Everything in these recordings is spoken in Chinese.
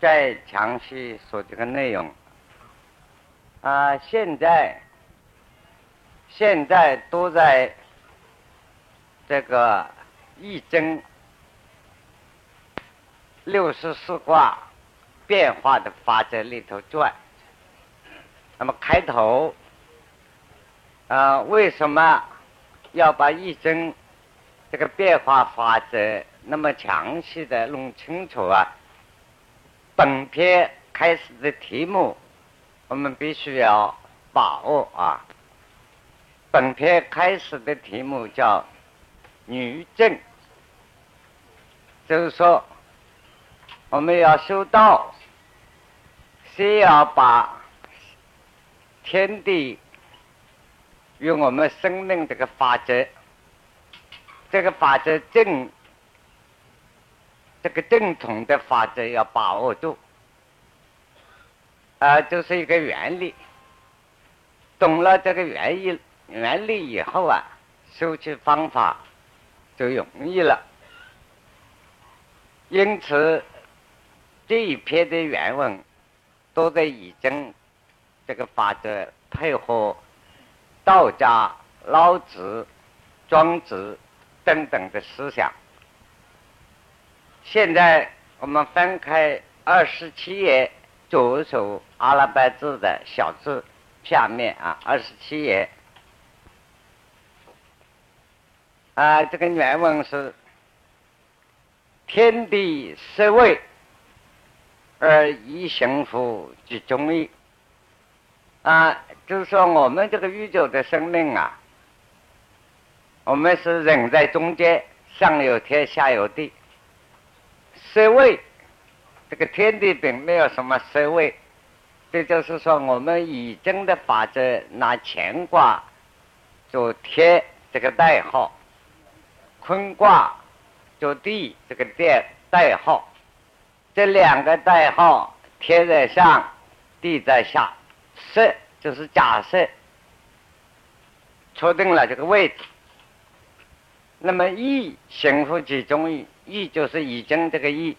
再详细说这个内容。啊，现在现在都在这个易经六十四卦变化的法则里头转。那么开头啊，为什么要把易经这个变化法则那么详细的弄清楚啊？本篇开始的题目。我们必须要把握啊！本篇开始的题目叫“女正”，就是说我们要修道，先要把天地与我们生命这个法则，这个法则正，这个正统的法则要把握住。啊，就是一个原理。懂了这个原理原理以后啊，修持方法就容易了。因此，这一篇的原文都在已经这个法则配合道家、老子、庄子等等的思想。现在我们翻开二十七页。左手阿拉伯字的小字下面啊，二十七页啊，这个原文是“天地十位，而一行乎其中义”。啊，就是说我们这个宇宙的生命啊，我们是人在中间，上有天，下有地，十位。这个天地并没有什么色位，这就是说，我们易经的法则拿乾卦做天这个代号，坤卦做地这个代代号，这两个代号天在上，地在下，设就是假设，确定了这个位置。那么易行乎其中意，意就是易经这个意。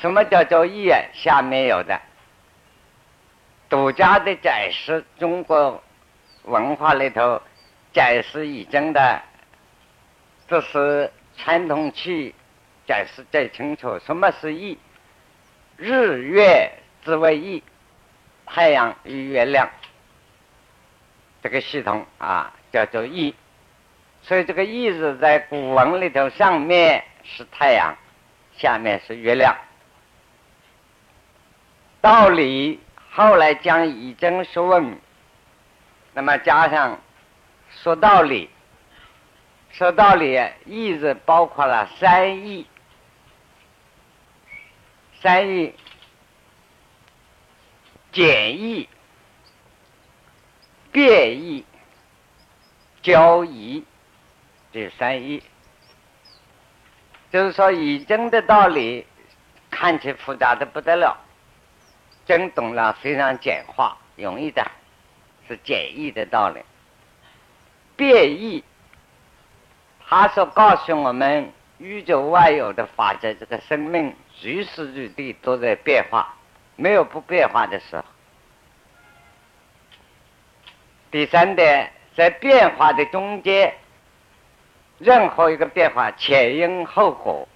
什么叫做义啊？下面有的独家的解释，中国文化里头解释易经的，这是传统器解释最清楚。什么是义？日月之为义，太阳与月亮这个系统啊，叫做义。所以这个义字在古文里头，上面是太阳，下面是月亮。道理后来将以经说问，那么加上说道理，说道理意思包括了三义，三义简易、变异、交易，这三义，就是说以经的道理看起复杂的不得了。真懂了，非常简化、容易的，是简易的道理。变异，他所告诉我们，宇宙万有的法则，这个生命随时随地都在变化，没有不变化的时候。第三点，在变化的中间，任何一个变化前因后果，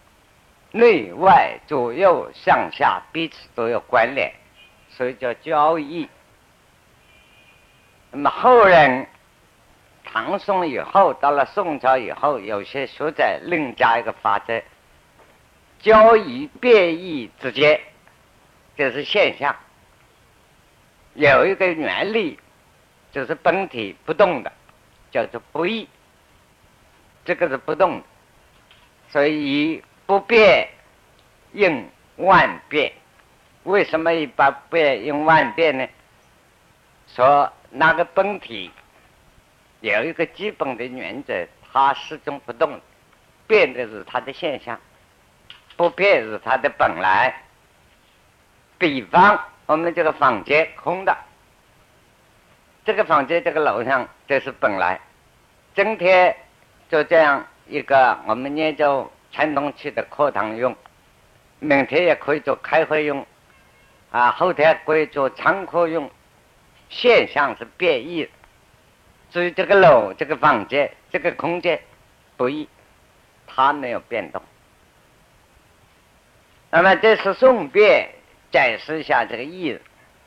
内外左右上下彼此都有关联。所以叫交易。那么后人唐宋以后，到了宋朝以后，有些学者另加一个法则：交易变异之间，这是现象。有一个原理，就是本体不动的，叫做不易。这个是不动，所以不变应万变。为什么一百变用万变呢？说那个本体有一个基本的原则，它始终不动，变的是它的现象，不变是它的本来。比方我们这个房间空的，这个房间这个楼上这是本来，今天就这样一个我们念着传统器的课堂用，明天也可以做开会用，啊，后天可以做仓库用。现象是变异，至于这个楼、这个房间、这个空间不易，它没有变动。那么这是顺便解释一下这个意。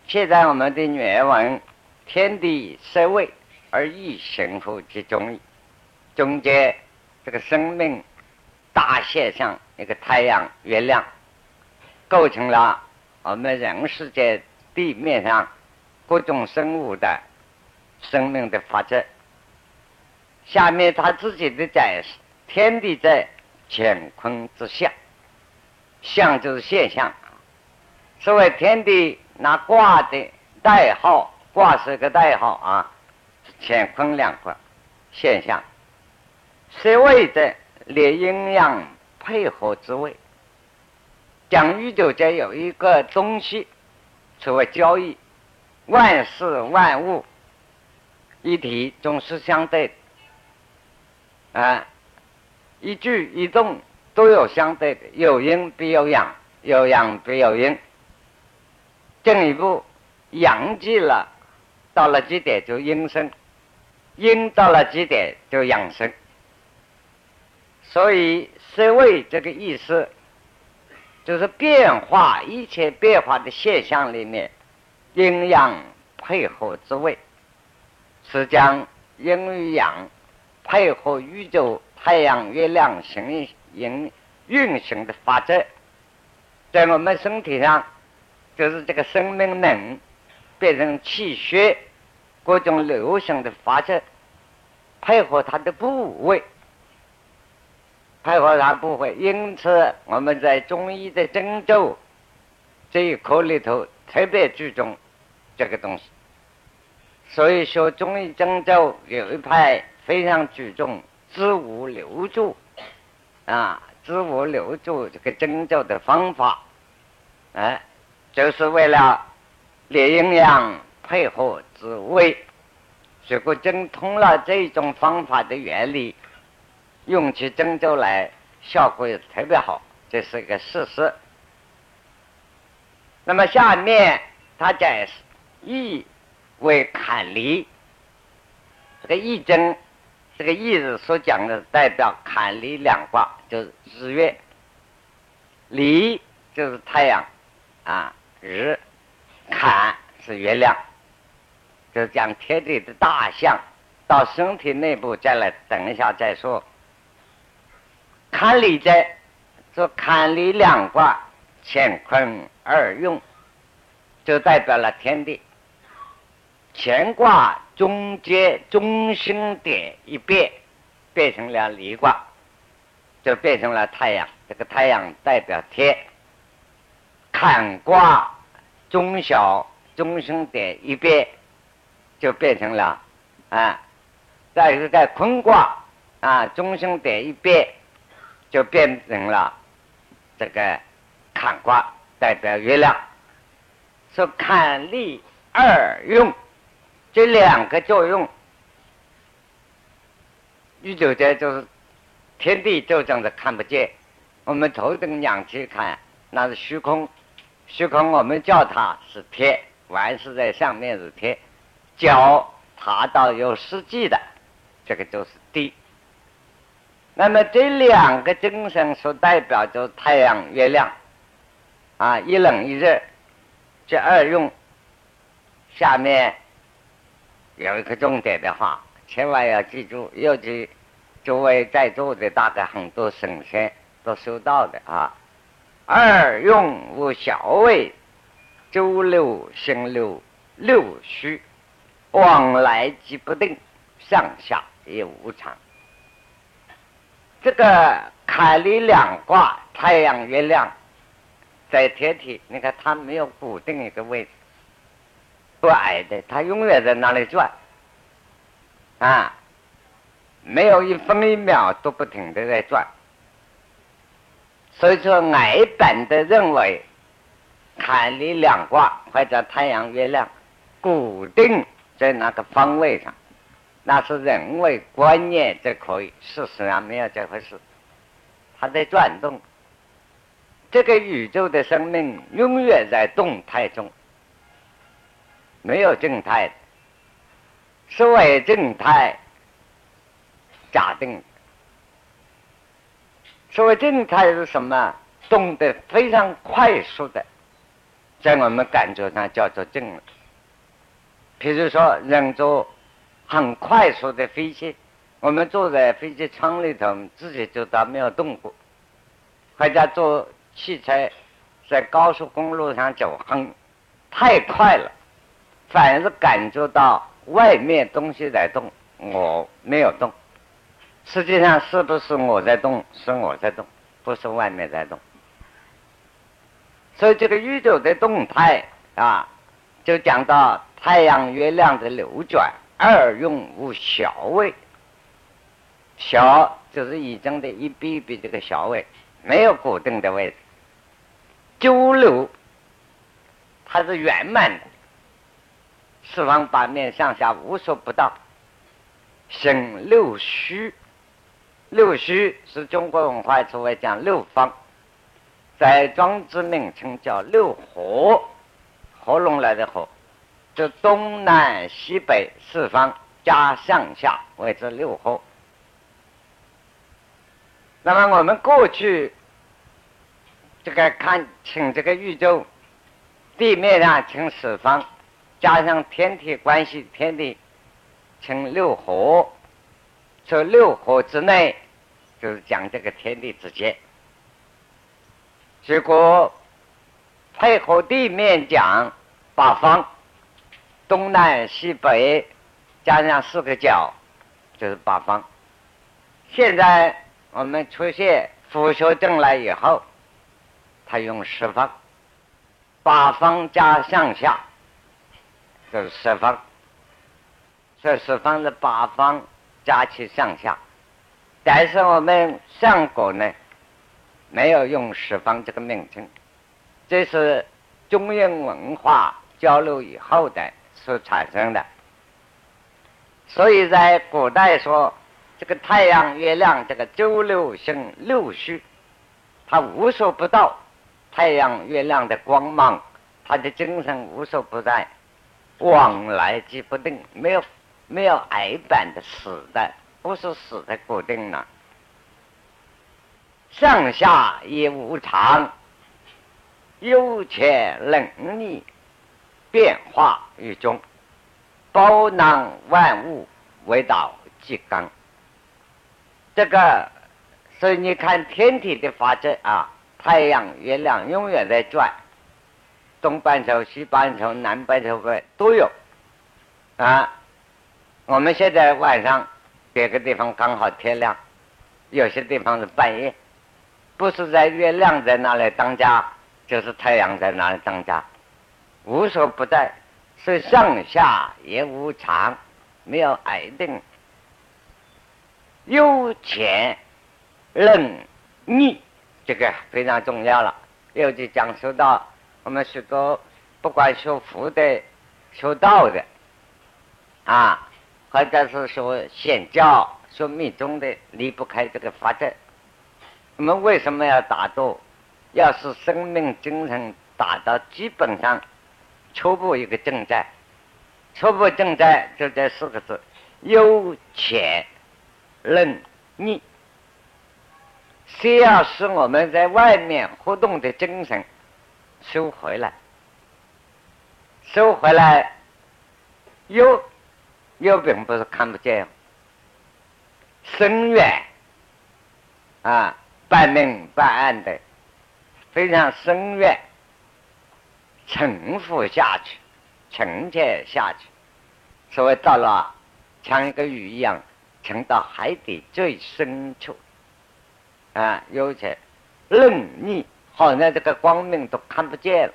现在我们的原文：天地设位而异形乎其中矣，中间这个生命大现象，一个太阳、月亮，构成了我们人世界地面上。各种生物的生命的法则，下面他自己的解释：天地在乾坤之下，象就是现象。所谓天地，那卦的代号，卦是个代号啊，乾坤两卦现象。是位的连阴阳配合之位，讲宇宙间有一个东西，所谓交易。万事万物一体总是相对啊，一举一动都有相对的，有阴必有阳，有阳必有阴。进一步，阳极了，到了极点就阴生，阴到了极点就阳生。所以“色位”这个意思，就是变化一切变化的现象里面。阴阳配合之位，是将阴与阳配合宇宙太阳、月亮行运运行的法则，在我们身体上，就是这个生命能变成气血，各种流行的法则，配合它的部位，配合它不会。因此，我们在中医的针灸这一科里头。特别注重这个东西，所以说中医针灸有一派非常注重子午流注啊，子午流注这个针灸的方法，哎，就是为了练阴阳配合子位，如果精通了这种方法的原理，用起针灸来效果也特别好，这是一个事实。那么下面他解释易为坎离，这个易经这个易字所讲的代表坎离两卦，就是日月，离就是太阳啊，日坎是月亮，就是讲天地的大象，到身体内部再来，等一下再说。坎离在，说坎离两卦。乾坤二用，就代表了天地。乾卦中间中心点一变，变成了离卦，就变成了太阳。这个太阳代表天。坎卦中小中心点一变，就变成了啊。再一个在坤卦啊，中心点一变，就变成了这个。坎卦代表月亮，说坎离二用，这两个作用，宇宙间就是天地就这样子看不见，我们头等仰去看，那是虚空，虚空我们叫它是天，万事在上面是天，脚踏到有实际的，这个就是。那么这两个精神所代表就是太阳、月亮。啊，一冷一热，这二用。下面有一个重点的话，千万要记住，尤其诸位在座的大概很多神仙都收到的啊。二用无小位，周六星六六虚，往来即不定，上下也无常。这个凯离两卦，太阳、月亮。在天体，你看它没有固定一个位置，不矮的，它永远在那里转，啊，没有一分一秒都不停的在转。所以说，矮本的认为，坎离两卦或者太阳、月亮固定在那个方位上，那是人为观念就可以。事实上没有这回事，它在转动。这个宇宙的生命永远在动态中，没有静态。所谓静态，假定。所谓静态是什么？动得非常快速的，在我们感觉上叫做静。比如说，人做很快速的飞机，我们坐在飞机舱里头，自己就当没有动过。或者坐汽车在高速公路上走，很太快了，反而是感觉到外面东西在动，我没有动。实际上是不是我在动？是我在动，不是外面在动。所以这个宇宙的动态啊，就讲到太阳、月亮的流转，二用无小位。小就是已经的一笔一笔这个小位。没有固定的位置，九六它是圆满的，四方八面上下无所不到，省六虚，六虚是中国文化所谓讲六方，在庄子名称叫六合，合拢来的合，是东南西北四方加上下为之六合。那么我们过去这个看请这个宇宙地面上称四方，加上天体关系，天地称六合。这六合之内就是讲这个天地之间。结果配合地面讲八方，东南西北加上四个角就是八方。现在。我们出现复学证来以后，他用十方，八方加上下，就是十方。这十方的八方加起上下，但是我们上古呢，没有用十方这个名称，这是中英文化交流以后的是产生的，所以在古代说。这个太阳、月亮，这个周六星六虚，他无所不到。太阳、月亮的光芒，他的精神无所不在，往来即不定，没有没有矮板的死的，不是死的固定了。上下也无常，有且冷逆，变化于中，包囊万物，为道即刚。这个，所以你看天体的法则啊，太阳、月亮永远在转，东半球、西半球、南半球的都有啊。我们现在晚上别个地方刚好天亮，有些地方是半夜，不是在月亮在那里当家，就是太阳在那里当家，无所不在，是上下也无常，没有矮定。有钱任逆，这个非常重要了。尤其讲述到我们许多不管学佛的、学道的啊，或者是说显教、说密宗的，离不开这个法则。我们为什么要打坐？要使生命精神达到基本上初步一个正在，初步正在就这四个字：有钱。冷逆，先要使我们在外面活动的精神收回来，收回来，又又并不是看不见，深远啊，半明半暗的，非常深远，沉浮下去，沉潜下去，所谓到了像一个鱼一样。沉到海底最深处，啊，有且冷逆，好像这个光明都看不见了。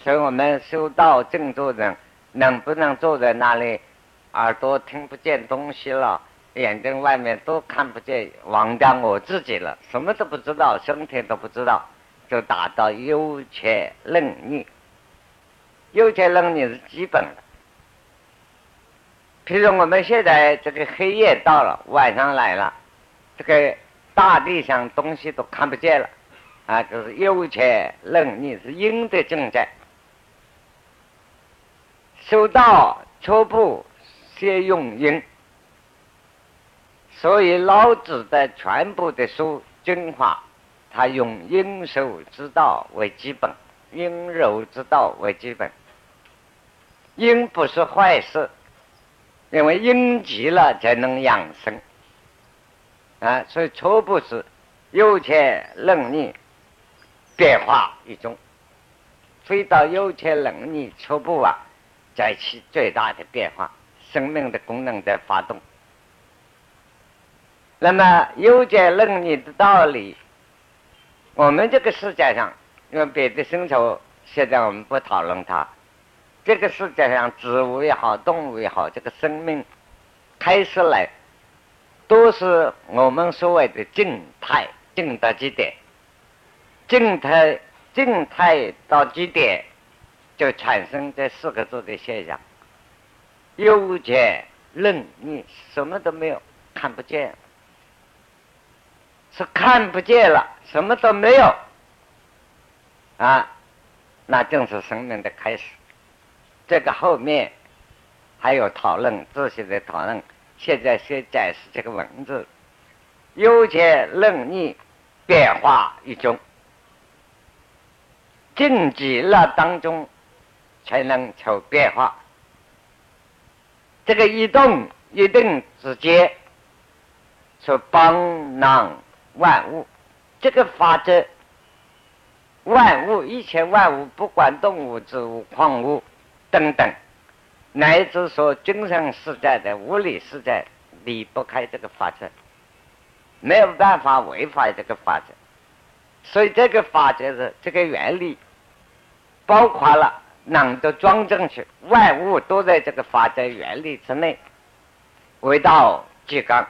所以我们修道正坐人，能不能坐在那里，耳朵听不见东西了，眼睛外面都看不见，忘掉我自己了，什么都不知道，身体都不知道，就达到幽且冷逆。幽且冷逆是基本的。譬如我们现在这个黑夜到了，晚上来了，这个大地上东西都看不见了，啊，就是有钱能力是阴的境界。修道初步先用阴，所以老子的全部的书精华，他用阴柔之道为基本，阴柔之道为基本。阴不是坏事，因为阴极了才能养生啊。所以初步是有钱能力变化一种，飞到有钱能力初步啊。在起最大的变化，生命的功能在发动。那么有解能力的道理，我们这个世界上，因为别的星球现在我们不讨论它，这个世界上植物也好，动物也好，这个生命开始来，都是我们所谓的静态，静到极点，静态，静态到极点。就产生这四个字的现象：有见论你什么都没有，看不见，是看不见了，什么都没有啊，那正是生命的开始。这个后面还有讨论，仔细的讨论。现在先展示这个文字：有见论你变化一种，静极了当中。才能求变化。这个移动一定之间是帮囊万物，这个法则，万物一切万物，不管动物、植物、矿物等等，乃至说精神世界的物理世界，离不开这个法则，没有办法违反这个法则。所以这个法则是这个原理，包括了。能都装进去，万物都在这个法则原理之内。为道即刚，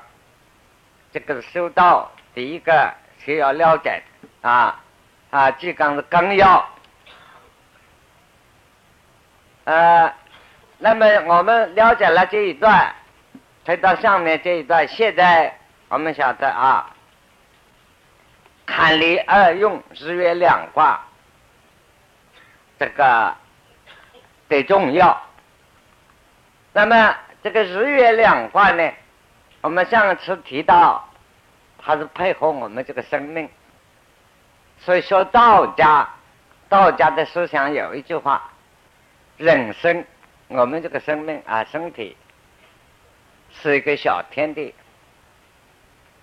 这个修道第一个需要了解的啊啊，即刚是纲要。呃，那么我们了解了这一段，推到上面这一段，现在我们晓得啊，坎离二用日月两卦，这个。的重要。那么这个日月两卦呢？我们上次提到，它是配合我们这个生命。所以说道家，道家的思想有一句话：人生，我们这个生命啊，身体是一个小天地，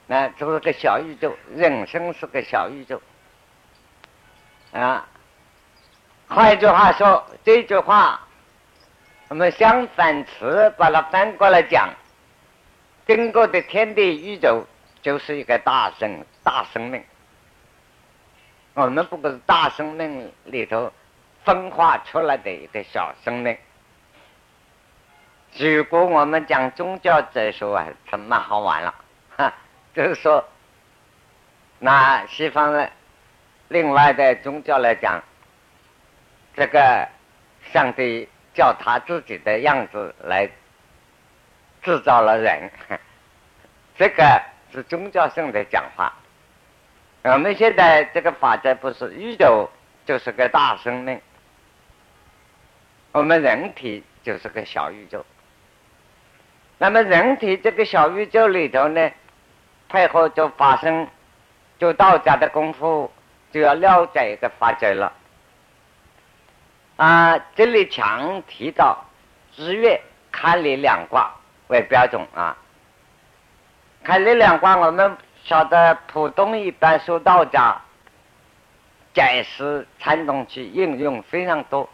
那就是个小宇宙。人生是个小宇宙啊。换一句话说，这句话我们相反词把它翻过来讲，经过的天地宇宙就是一个大生大生命。我们不过是大生命里头分化出来的一个小生命。如果我们讲宗教哲学啊，就蛮好玩了，哈，就是说，拿西方的另外的宗教来讲。这个上帝叫他自己的样子来制造了人，这个是宗教性的讲话。我们现在这个法则不是宇宙就是个大生命，我们人体就是个小宇宙。那么人体这个小宇宙里头呢，配合就发生，就道家的功夫就要了解一个法则了。啊，这里强提到日月坎离两卦为标准啊。坎离两卦，我们晓得普通一般说道家解释传统去应用非常多。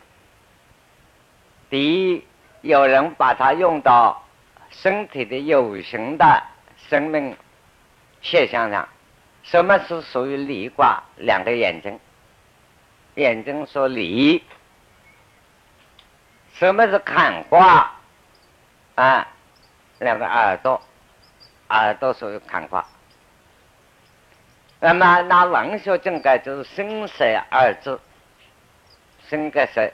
第一，有人把它用到身体的有形的生命现象上。什么是属于离卦？两个眼睛，眼睛说离。什么是坎卦？啊，两个耳朵，耳朵属于坎卦。那么拿文学正解就是生色二字，生个色，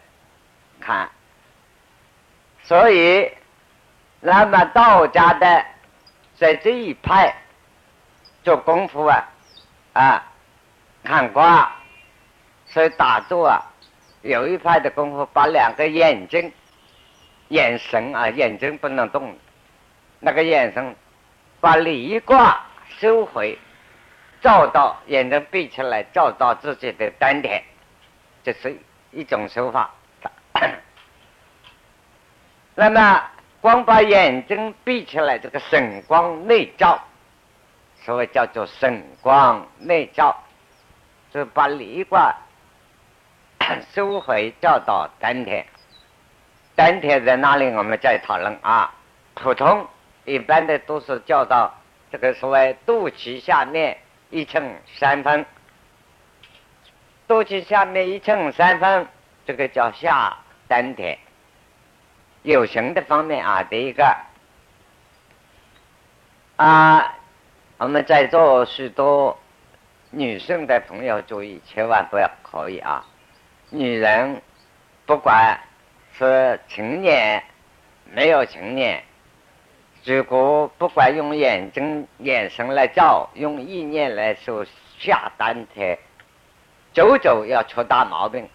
看。所以，那么道家的在这一派做功夫啊，啊，看卦所以打坐啊，有一派的功夫，把两个眼睛、眼神啊，眼睛不能动，那个眼神，把离卦收回，照到眼睛闭起来，照到自己的丹田，这是一种手法。那么，光把眼睛闭起来，这个神光内照，所谓叫做神光内照，是把离卦 收回，照到丹田。丹田在哪里？我们再讨论啊。普通一般的都是叫到这个所谓肚脐下面一寸三分，肚脐下面一寸三分，这个叫下丹田。有形的方面啊，第一个啊，我们在座许多女性的朋友注意，千万不要可以啊！女人不管是成年没有成年，如果不管用眼睛眼神来照，用意念来说下丹田，久久要出大毛病，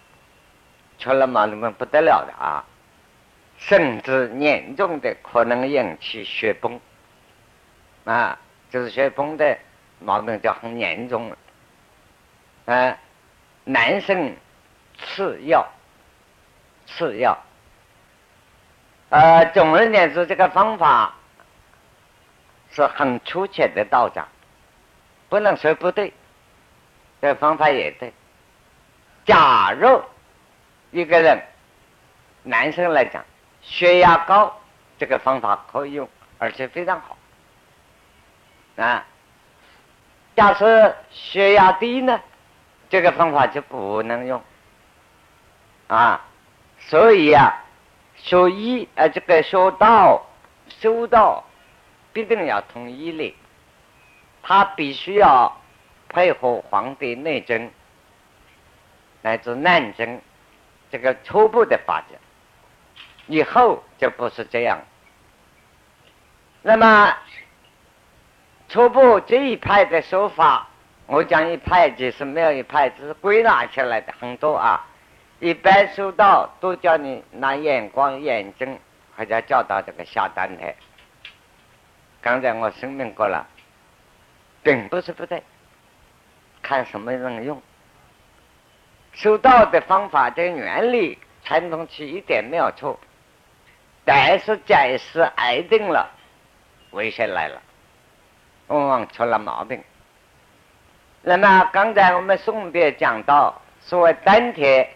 出了毛病不得了的啊！甚至严重的可能引起血崩，啊，就是血崩的毛病就很严重了。啊，男生次要，次要。呃，总而言之，这个方法是很粗浅的道长，不能说不对，这方法也对。假如一个人，男生来讲。血压高，这个方法可以用，而且非常好。啊，假设血压低呢，这个方法就不能用。啊，所以啊，学医啊，这个学道、修道，必定要统一的，他必须要配合《黄帝内经》乃至《难经》这个初步的发展。以后就不是这样。那么初步这一派的说法，我讲一派就是没有一派，只是归纳起来的很多啊。一般修道都叫你拿眼光、眼睛，或者叫到这个下丹田。刚才我声明过了，并不是不对，看什么人用。修道的方法的原理，传统起一点没有错。但是假使挨定了，危险来了，往往出了毛病。那么刚才我们宋别讲到，所谓丹田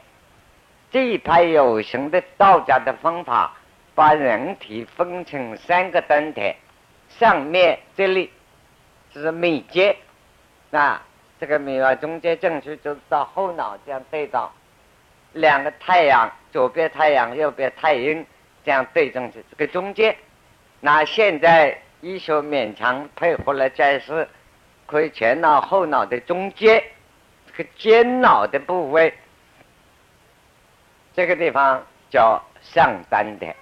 这一派有形的道家的方法，把人体分成三个丹田，上面这里这是眉节，啊，这个眉啊中间正去就是到后脑这样对到两个太阳，左边太阳，右边太阴。这样对正去，这个中间，那现在医学勉强配合了，就是可以前脑后脑的中间，这个尖脑的部位，这个地方叫上丹田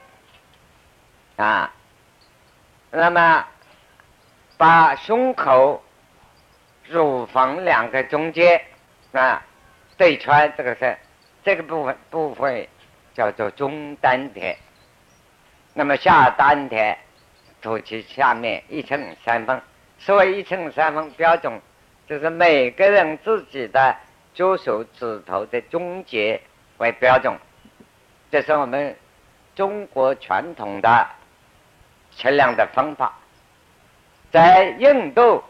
啊。那么把胸口、乳房两个中间啊对穿，这个是这个部分部分叫做中丹田。那么下丹田，肚脐下面一寸三分。所谓一寸三分标准，就是每个人自己的左手指头的中节为标准。这是我们中国传统的测量的方法。在印度，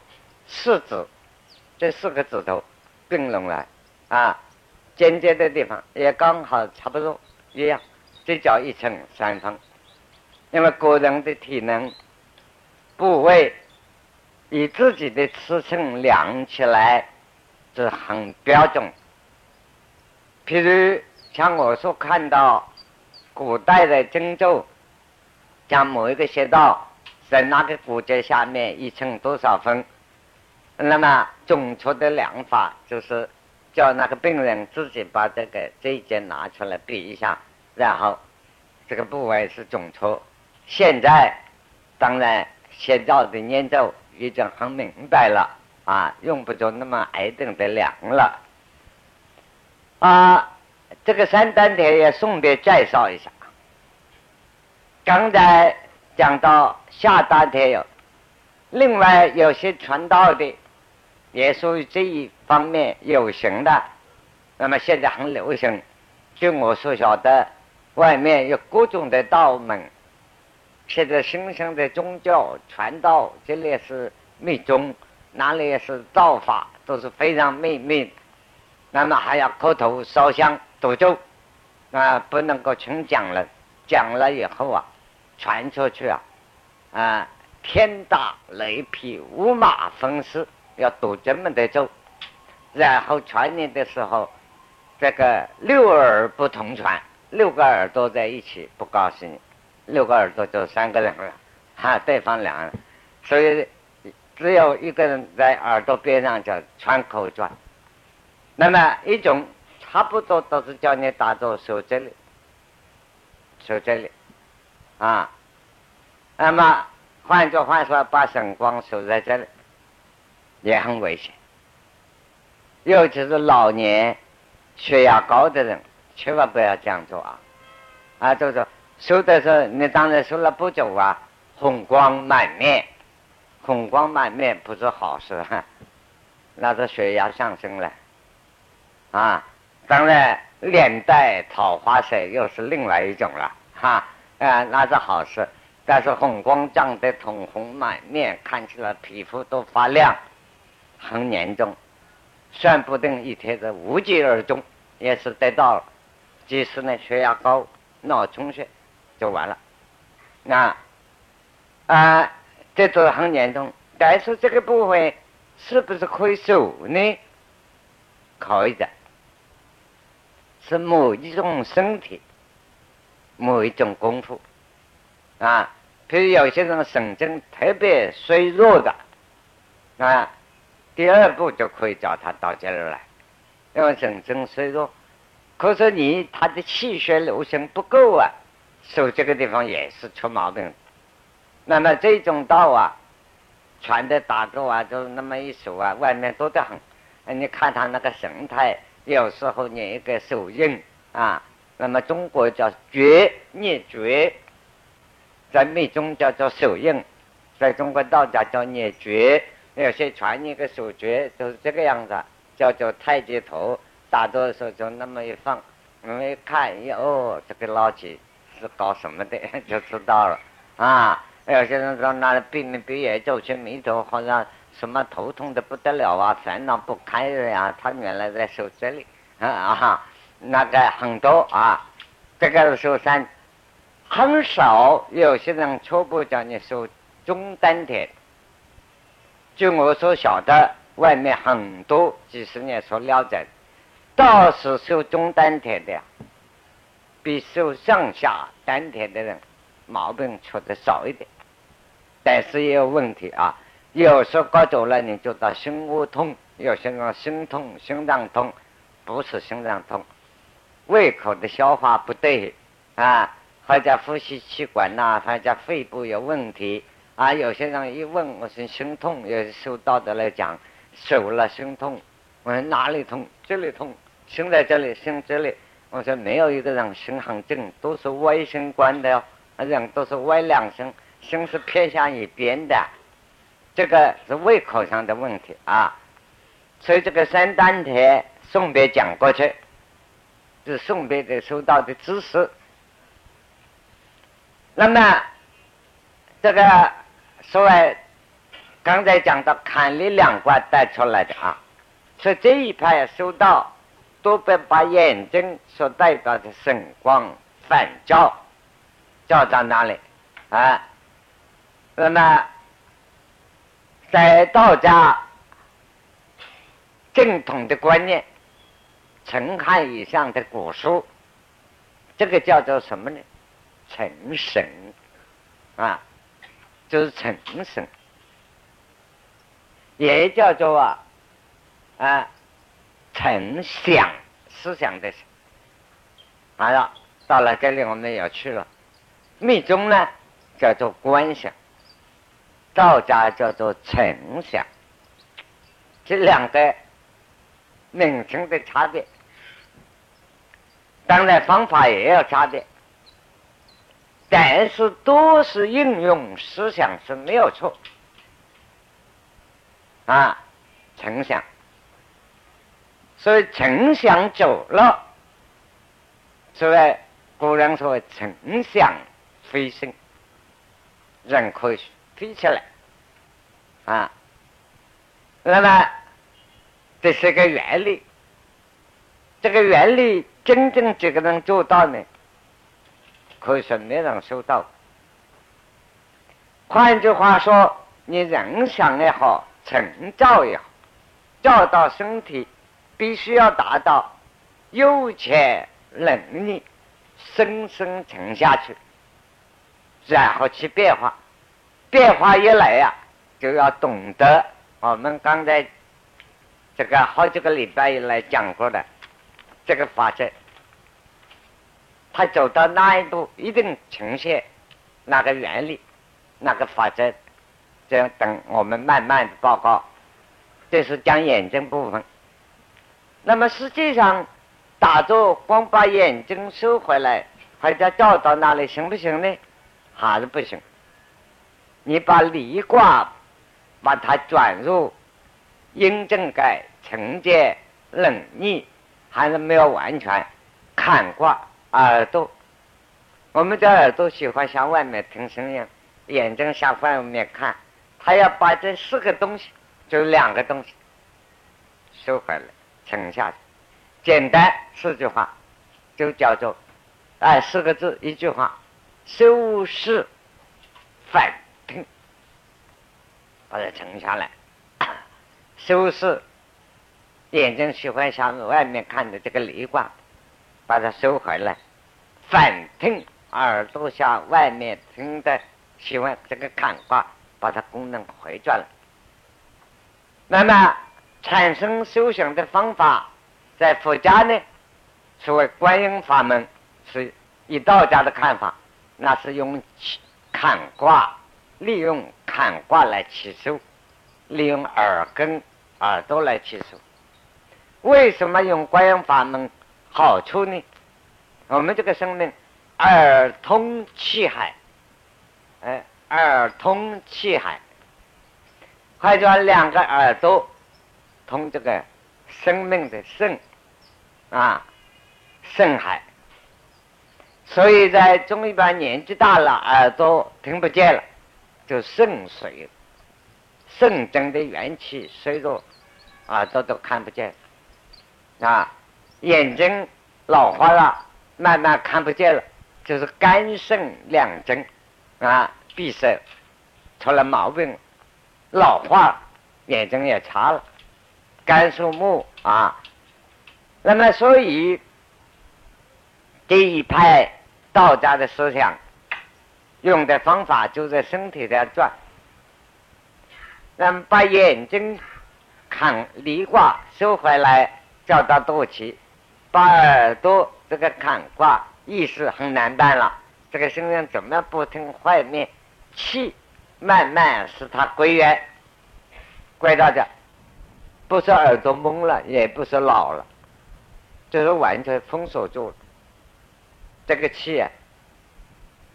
四指这四个指头并拢来啊，尖尖的地方也刚好差不多一样，这叫一寸三分。因为个人的体能部位以自己的尺寸量起来是很标准。譬如像我所看到古代的经咒，将某一个穴道在那个骨节下面一寸多少分，那么准确的量法就是叫那个病人自己把这个这一节拿出来比一下，然后这个部位是准确。现在，当然，现在的念咒已经很明白了啊，用不着那么挨等的量了。啊，这个三丹田也顺便介绍一下。刚才讲到下丹田有，另外有些传道的也属于这一方面有形的，那么现在很流行。据我所晓得，外面有各种的道门，现在新生的宗教传道，这里是密宗，哪里是道法，都是非常秘密。那么还要磕头烧香赌咒，啊，不能够轻讲了，讲了以后啊，传出去啊，啊，天打雷劈，五马分尸，要赌这么的咒，然后传你的时候，这个六耳不同传，六个耳朵在一起不告诉你，六个耳朵就三个人了，哈，对方两人，所以只有一个人在耳朵边上叫传口传。那么一种差不多都是叫你打坐守这里，守这里，啊，那么换句话说，把神光守在这里也很危险，尤其是老年血压高的人，千万不要这样做啊！啊，就是守的时候，你当然守了不久啊，红光满面，红光满面不是好事，那是血压上升了。啊，当然，脸带桃花色又是另外一种了，哈，啊，那是好事。但是红光胀得通红满面，看起来皮肤都发亮，很严重，算不定一天的无疾而终，也是得到了。即使呢血压高、脑充血，就完了。那啊，这都很严重。但是这个部分是不是可以守呢？可以的。是某一种身体，某一种功夫啊。比如有些人神经特别衰弱的啊，第二步就可以叫他到这儿来，因为神经衰弱。可是你他的气血流行不够啊，手这个地方也是出毛病。那么这种道啊，传的打坐啊，就那么一手啊，外面多得很。你看他那个神态。有时候念一个手印啊，那么中国叫诀念诀，在密宗叫做手印，在中国道家叫念诀。有些传一个手诀就是这个样子，叫做太极图。打坐的时候就那么一放，我们一看，哦，这个老几是搞什么的，就知道了啊。有些人说那闭没闭眼，走去迷途，好像。什么头痛的不得了啊，烦恼不堪的呀？他原来在手这里啊啊，那个很多啊，这个手三很少，有些人初步叫你手中丹田。据我所晓得，外面很多几十年所了解，倒是受中丹田的，比受上下丹田的人毛病出的少一点，但是也有问题啊。有时候搞走了，你就到心窝痛；有些人心痛、心脏痛，不是心脏痛，胃口的消化不对啊，或者呼吸气管呐，或者肺部有问题啊。有些人一问我是心痛，有时候道德来讲，手了心痛，我说哪里痛？这里痛，心在这里，心这里。我说没有一个人心很正，都是歪心观的，人都是歪两心，心是偏向一边的。这个是胃口上的问题啊，所以这个三丹田送别讲过去，是送别的收到的知识。那么这个所谓刚才讲到坎里两卦带出来的啊，所以这一派收到都被把眼睛所代表的神光反照照到哪里啊？那么。在道家正统的观念，陈汉以上的古书，这个叫做什么呢？成神啊，就是成神，也叫做啊啊成想思想的。好了，到了这里我们要去了。密宗呢，叫做观想。道家叫做丞相，这两个名称的差别，当然方法也要差别，但是都是应用思想是没有错。啊，丞相。所以丞相走了，所谓古人说“丞相飞升”，人可以飞起来。啊。那么这是个原理，这个原理真正几个人做到呢？可以说没人收到。换句话说，你人想也好，成造也好，造到身体。必须要达到有钱能力生生存下去，然后去变化。变化一来呀，就要懂得我们刚才这个好几个礼拜以来讲过的这个法则。他走到那一步，一定呈现那个原理、那个法则。这样等我们慢慢的报告。这是讲眼睛部分。那么实际上，打坐光把眼睛收回来，还在照到那里行不行呢？还是不行。你把离卦把它转入阴正盖、承接冷逆，还是没有完全看卦。耳朵，我们的耳朵喜欢向外面听声音，眼睛向外面看，他要把这四个东西，就两个东西收回来。沉下去，简单四句话，就叫做，哎，四个字一句话，收视反听，把它沉下来，收视眼睛喜欢向外面看的这个离卦，把它收回来，反听耳朵向外面听的喜欢这个看卦，把它功能回转了，那么。产生修行的方法，在佛家呢，所谓观音法门，是以道家的看法，那是用坎卦，利用坎卦来起收，利用耳根、耳朵来起收。为什么用观音法门好处呢？我们这个生命耳通气海，哎，耳通气海，或者两个耳朵。通这个生命的肾啊，肾海，所以在中医般年纪大了，耳朵听不见了，就肾水，肾中的元气衰弱，耳朵都看不见啊，眼睛老花了，慢慢看不见了，就是肝肾两针啊闭塞，出了毛病，老化，眼睛也差了。甘肃木啊，那么所以这一派道家的思想用的方法就在身体上转，那么把眼睛看离卦收回来，叫到肚脐，把耳朵这个看卦意思很难办了。这个身上怎么不听外面气，慢慢使它归元，归到这。不是耳朵懵了，也不是老了，就是完全封锁住了。这个气啊，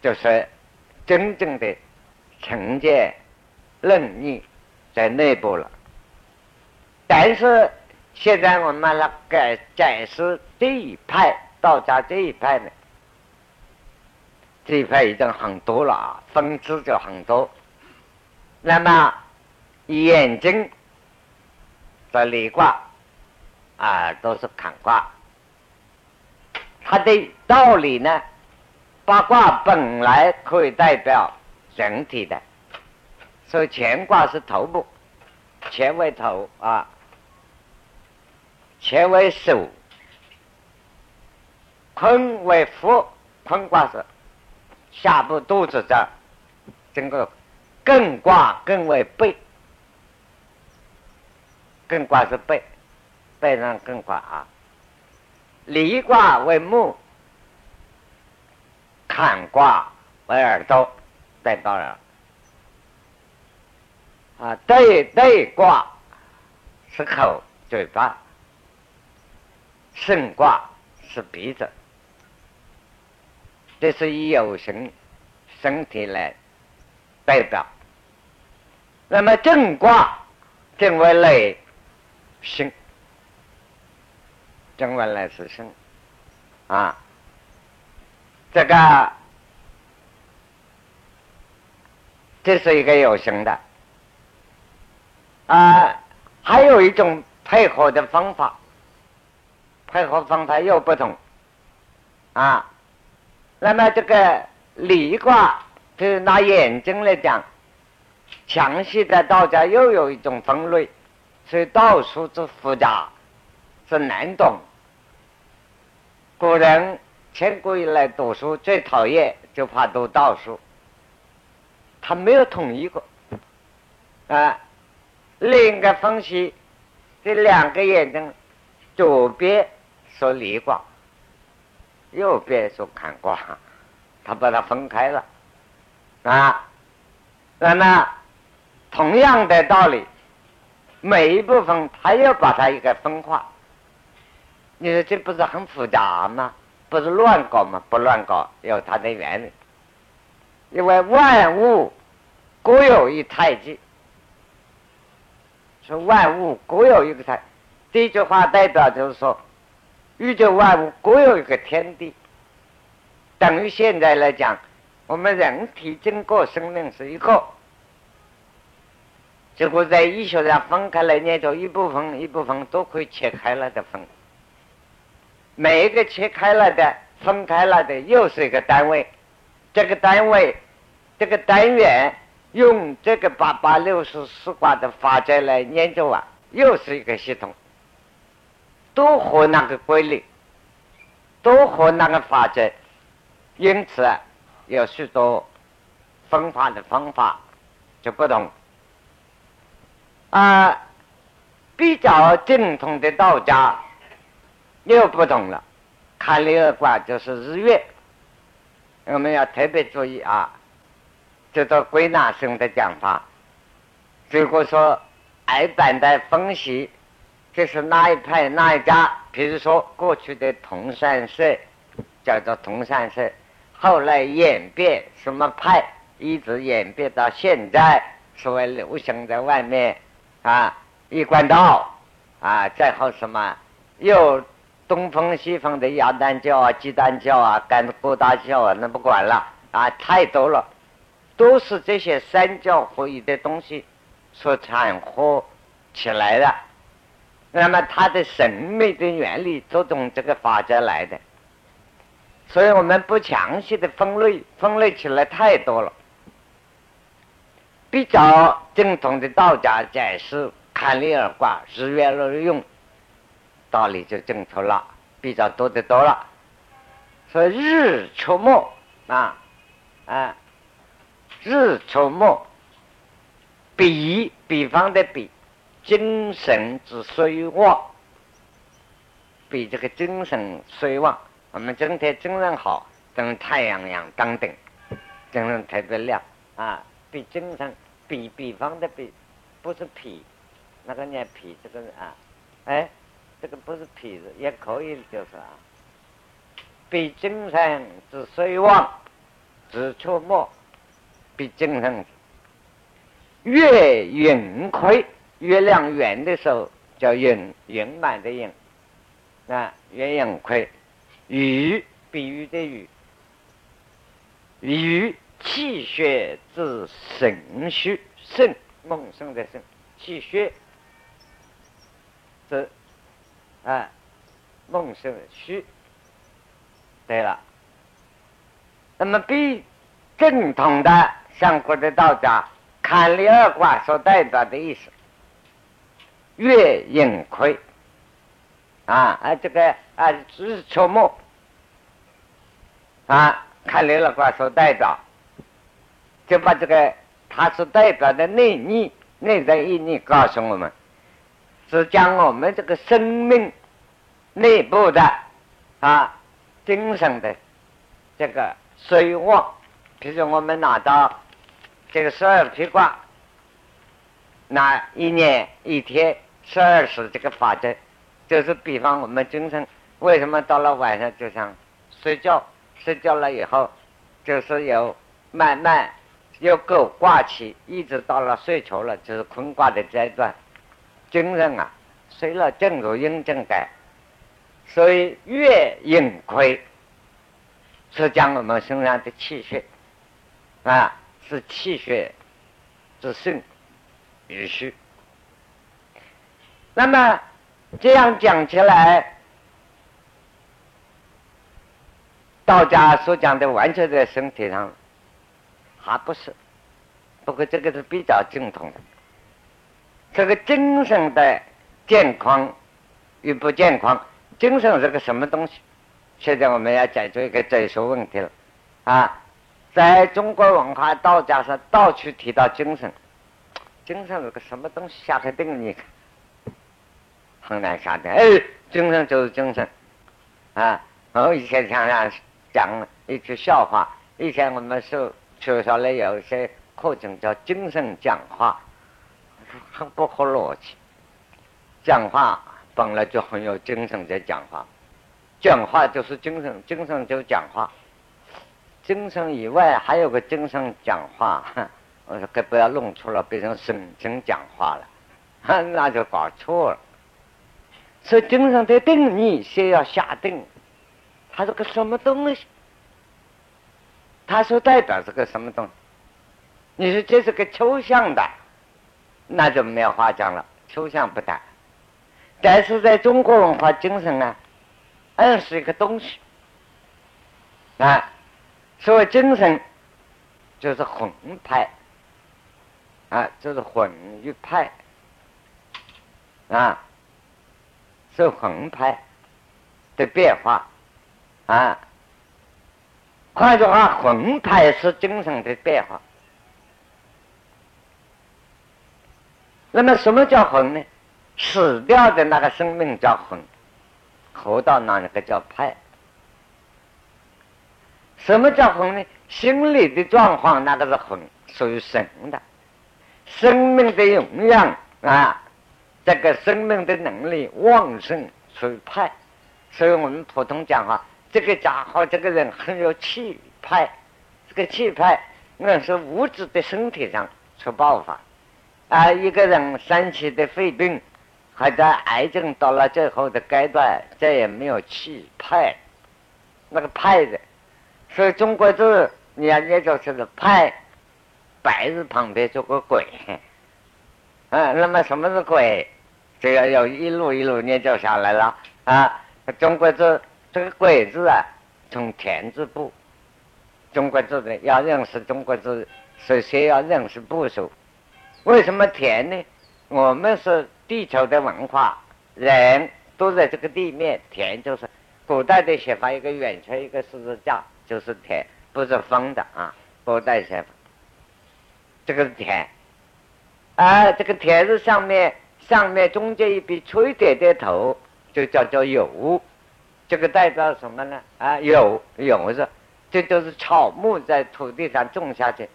就是真正的成见任逆在内部了。但是现在我们来改解释这一派道家这一派呢，这一派已经很多了啊，分支就很多。那么眼睛。的理卦啊，都是坎卦。它的道理呢，八卦本来可以代表人体的，所以乾卦是头部，乾为头啊，乾为手，坤为腹，坤卦是下部肚子这，整个艮卦艮为背。艮卦是背，背上艮卦啊。离卦为目，坎卦为耳朵，代表了啊。对对卦是口嘴巴，肾卦是鼻子，这是以有形身体来代表。那么正卦正为内心，正为来是生啊，这个这是一个有形的啊，还有一种配合的方法，配合方法又不同啊。那么这个离卦，就是拿眼睛来讲，详细的道家又有一种分类，所以道术之复杂，是难懂。古人千古以来读书最讨厌就怕读道书，他没有统一过啊。另一个分析，这两个眼睛，左边说离卦。右边说坎卦，他把它分开了啊。那么同样的道理，每一部分他要把它一个分化。你说这不是很复杂吗？不是乱搞吗？不乱搞，有它的原理。因为万物各有一太极，说万物各有一个太。这句话代表就是说。宇宙万物各有一个天地，等于现在来讲，我们人体经过生命是一个，结果在医学上分开来念，就一部分一部分都可以切开了的分，每一个切开了的、分开了的，又是一个单位，这个单位、这个单元，用这个八八六十四卦的法则来研究啊，又是一个系统。都和那个规律，都和那个法则，因此有许多分法的方法就不同。啊，比较正统的道家又不同了。看六二卦就是日月，我们要特别注意啊，这个归纳性的讲法。如果说二版的分析。这是哪一派哪一家？比如说过去的同善社叫做同善社，后来演变什么派，一直演变到现在，所谓流行在外面啊，一贯道啊，再后什么又东风西风的鸭蛋教啊、鸡蛋教啊、干锅大教啊，那不管了啊，太多了，都是这些三教合一的东西所掺和起来的。那么它的神秘的原理都从这个法则来的，所以我们不详细的分类，分类起来太多了。比较正统的道家解释坎利尔卦日月日用，道理就正确了，比较多的多了。所以日出没啊啊，日出没，比比方的比。精神之衰旺，比这个精神衰旺，我们整体精神好，跟太阳一样当顶，精神特别亮啊！比精神，比比方的比，不是脾，那个念脾这个啊，哎，这个不是脾字也可以，就是啊，比精神之衰旺，之出没，比精神月盈亏。月亮圆的时候叫盈圆满的盈，啊，鸳鸯亏，雨比喻的雨，雨气血之肾虚，肾梦生的肾，气血之啊梦生虚。对了，那么比正统的相国的道家看离二卦所代表的意思。月盈亏。啊啊，这个啊日出没啊，看来了话所代表，就把这个它所代表的内逆内在意义告诉我们，是将我们这个生命内部的啊精神的这个衰旺，比如我们拿到这个十二批卦，那一年一天。十二时这个法则，就是比方我们精神为什么到了晚上就想睡觉，睡觉了以后，就是有慢慢有够挂起，一直到了睡着了，就是坤卦的阶段。精人啊，睡了正如阴正改，所以月盈亏，是讲我们身上的气血啊，是气血之盛与虚。那么这样讲起来，道家所讲的完全在身体上，还不是。不过这个是比较正统的。这个精神的健康与不健康，精神是个什么东西？现在我们要解决一个哲学问题了啊！在中国文化道家上，到处提到精神，精神是个什么东西？下个定义。很难下定，哎，精神就是精神，啊！我以前常常讲一句笑话，以前我们是学校里有一些课程叫精神讲话，很不合逻辑。讲话本来就很有精神在讲话，讲话就是精神，精神就讲话，精神以外还有个精神讲话，我说可不要弄错了，变成神经讲话了，那就搞错了。所以精神的定义先要下定，它是个什么东西？它所代表是个什么东西？你说这是个抽象的，那就没有话讲了，抽象不谈。但是在中国文化精神呢，暗示一个东西啊，所谓精神就是魂派啊，就是魂与派啊。是魂派的变化啊，换句话，魂派是精神的变化。那么，什么叫魂呢？死掉的那个生命叫魂，活到那个叫派。什么叫魂呢？心理的状况那个是魂，属于神的，生命的容量啊。这个生命的能力旺盛，属于派，所以我们普通讲话，这个家伙这个人很有气派，这个气派那是物质的身体上出爆发，啊，一个人三期的肺病，还在癌症到了最后的阶段，再也没有气派，那个派的，所以中国字你要念就是派，白字旁边做个鬼，啊，那么什么是鬼？这个要一路一路念就下来了啊！中国字这个“鬼”字啊，从田字部。中国字的要认识中国字，首先要认识部首。为什么田呢？我们是地球的文化，人都在这个地面，田就是古代的写法，一个圆圈，一个十字架，就是田，不是方的啊。古代写法，这个田，啊，这个田字上面。上面中间一笔垂点的头，就叫做有，这个代表什么呢？啊，有有是，这就是草木在土地上种下去，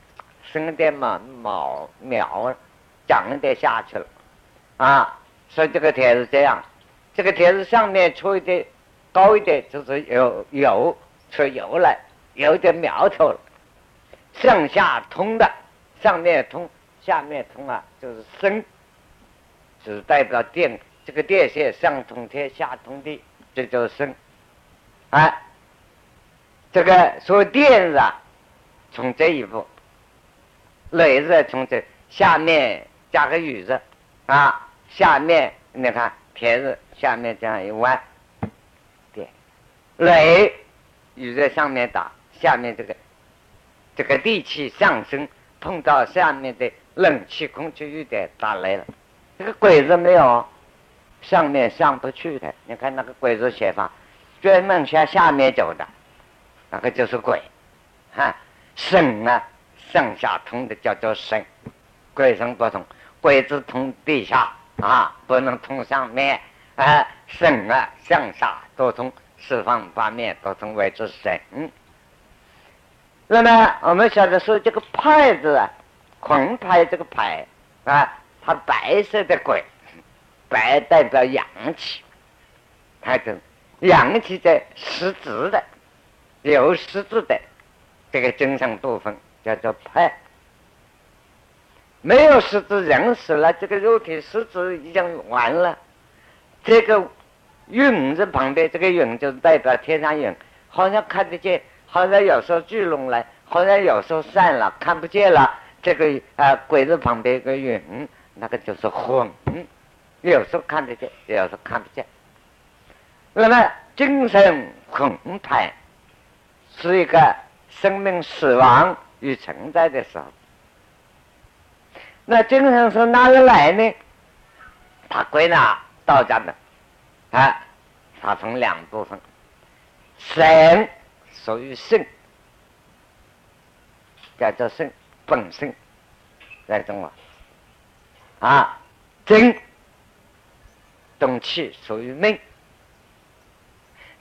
生点嘛毛苗，长点下去了，啊，所以这个田是这样，这个田是上面出一点高一点，就是有有出油来，有点苗头了，上下通的，上面通，下面通啊，就是生。只代表电，这个电线上通天，下通地，这就是生。哎，这个说电啊，从这一步，雷字从这下面加个雨字啊，下面你看田字下面这样一弯，点，雷雨在上面打，下面这个这个地气上升，碰到下面的冷气空气雨点打雷了。这个鬼子没有，上面上不去的。你看那个鬼子写法，专门向下面走的，那个就是鬼，哈，神啊，上下通的叫做神，鬼神不通，鬼子通地下啊，不能通上面，啊，神啊，上下都通，四方八面都通为之神。那么我们晓得说这个派字啊，魂派这个派啊。它白色的鬼，白代表阳气，它就阳气在实质的，有实质的这个精神部分叫做派。没有实质人死了，这个肉体实质已经完了。这个云在旁边，这个云就代表天上云，好像看得见，好像有时候聚拢来，好像有时候散了，看不见了。这个啊，鬼子旁边一个云，那个就是魂，有时候看得见，有时候看不见。那么精神魂态是一个生命死亡与存在的时候。那精神是哪里来呢？它归纳道家的，啊，它分两部分，神属于性，叫做性本性，在中国，啊，精动气属于命，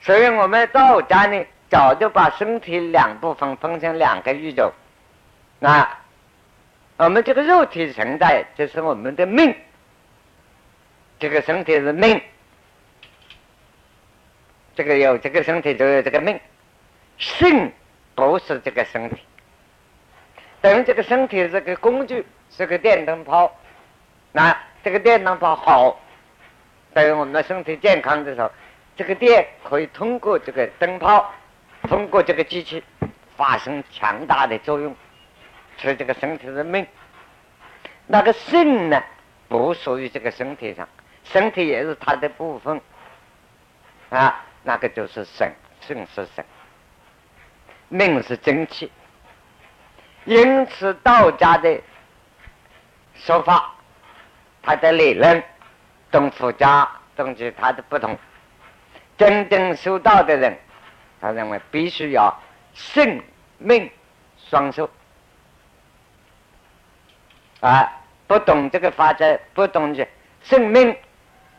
所以我们道家呢，早就把身体两部分分成两个宇宙，那。我们这个肉体存在，就是我们的命。这个身体是命，这个有这个身体就有这个命。性不是这个身体，等于这个身体是个工具，是个电灯泡。那这个电灯泡好，等于我们的身体健康的时候，这个电可以通过这个灯泡，通过这个机器发生强大的作用。是这个身体的命，那个性呢，不属于这个身体上，身体也是它的部分，啊，那个就是神，性是神，命是真气。因此，道家的说法，他的理论，跟佛家东西他的不同。真正修道的人，他认为必须要性命双修。啊，不懂这个法则，不懂这生命，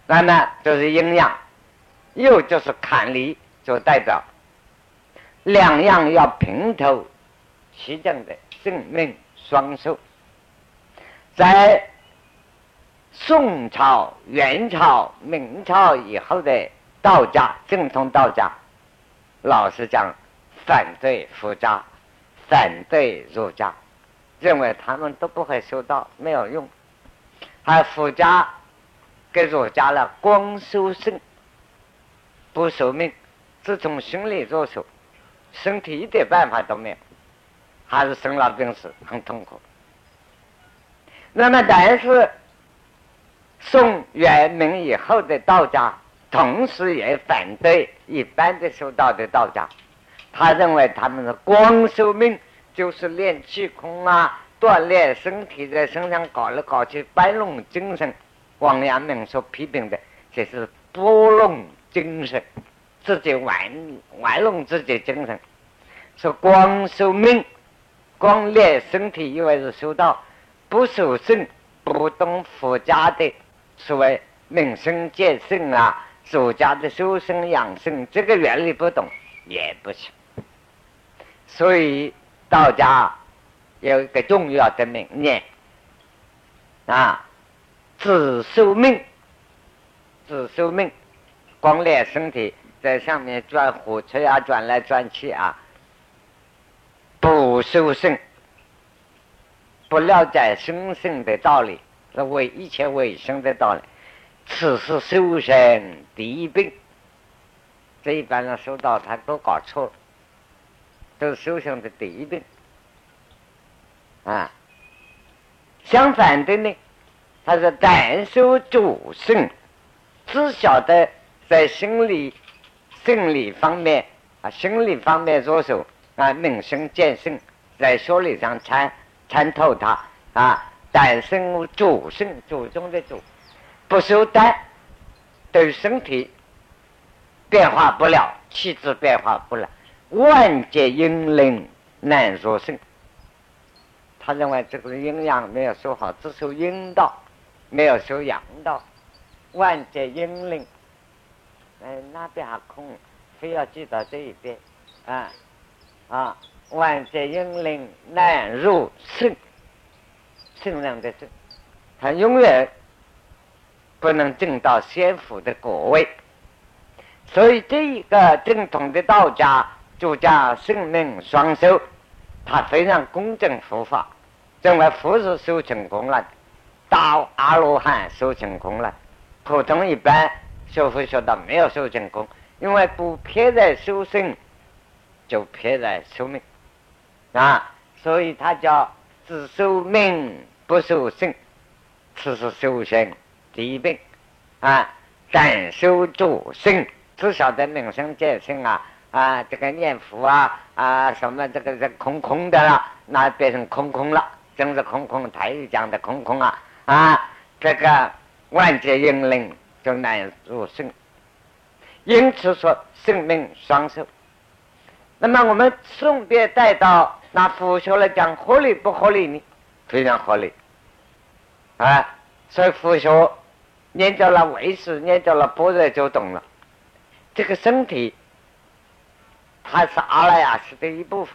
那么就是阴阳，又就是坎离，就代表两样要平头齐正的生命双收。在宋朝、元朝、明朝以后的道家，正统道家，老实讲，反对佛家，反对儒家。认为他们都不会修道，没有用。还附加给儒家了，光修身不守命，只从心理着手，身体一点办法都没有，还是生老病死，很痛苦。那么，但是宋元明以后的道家，同时也反对一般的修道的道家，他认为他们是光修命。就是练气功啊，锻炼身体，在身上搞来搞去，摆弄精神。王阳明所批评的，这是拨弄精神，自己玩玩弄自己精神。说光修命，光练身体，以为是修道；不守圣，不懂佛家的所谓命生见性啊，儒家的修身养生这个原理不懂也不行。所以。道家有一个重要的理念啊，只受命，只受命，光练身体在上面转火车啊，转来转去啊，不修身，不了解生性的道理，是为一切为生的道理，此是修身第一病。这一般人修道，他都搞错了。都是修行的第一病啊！相反的呢，他是单修主性，只晓得在心理、生理方面啊，心理方面着手啊，明心见性，在学理上参参透它啊。但生主性，主中的主，不修丹，对身体变化不了，气质变化不了。万劫阴灵难入圣，他认为这个阴阳没有修好，只修阴道，没有修阳道。万劫阴灵，哎，那边还空，非要记到这一边，啊啊！万劫阴灵难入圣，圣量的圣，他永远不能证到仙府的果位。所以，这一个正统的道家。主家圣命双修，他非常公正护法，认为佛是修成功了，到阿罗汉修成功了，普通一般学佛学到没有修成功，因为不偏在修身，就偏在修命。啊，所以他叫只修命不修身，此是修行第一病。啊，但修主身，只晓得名声见身啊。啊，这个念佛啊啊，什么这个这空空的了，那变成空空了，真是空空，他也讲的空空啊啊，这个万劫引领就难入圣，因此说生命双寿。那么我们顺便带到那佛学来讲合理不合理呢？非常合理啊，所以佛学念到了唯识，念到了般若就懂了，这个身体。它是阿赖耶识的一部分，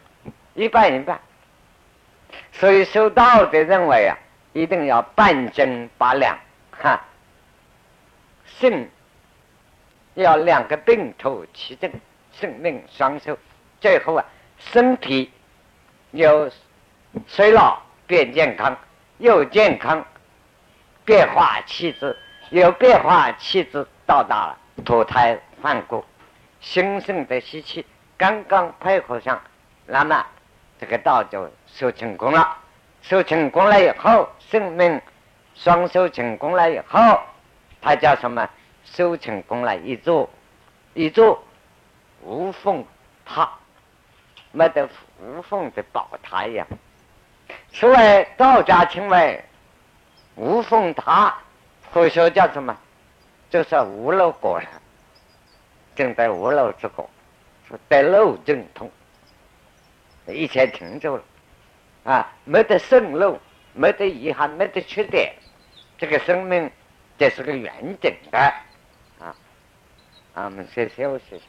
一半一半。所以修道的认为啊，一定要半真八两，哈，性要两个并头齐正，性命双修。最后啊，身体有衰老变健康，又健康变化气质，有变化气质到达了脱胎换骨，新生的吸气。刚刚配合上，那么这个道就修成功了。修成功了以后，生命双修成功了以后，他叫什么？修成功了，一座一座无缝塔，没得无缝的宝塔一样。所谓道家称为无缝塔，佛说叫什么？就是无漏果了，正在无漏之果。得漏正痛，一切停住了，啊，没得渗漏，没得遗憾，没得缺点，这个生命这是个完整的，啊，啊，我们先休息。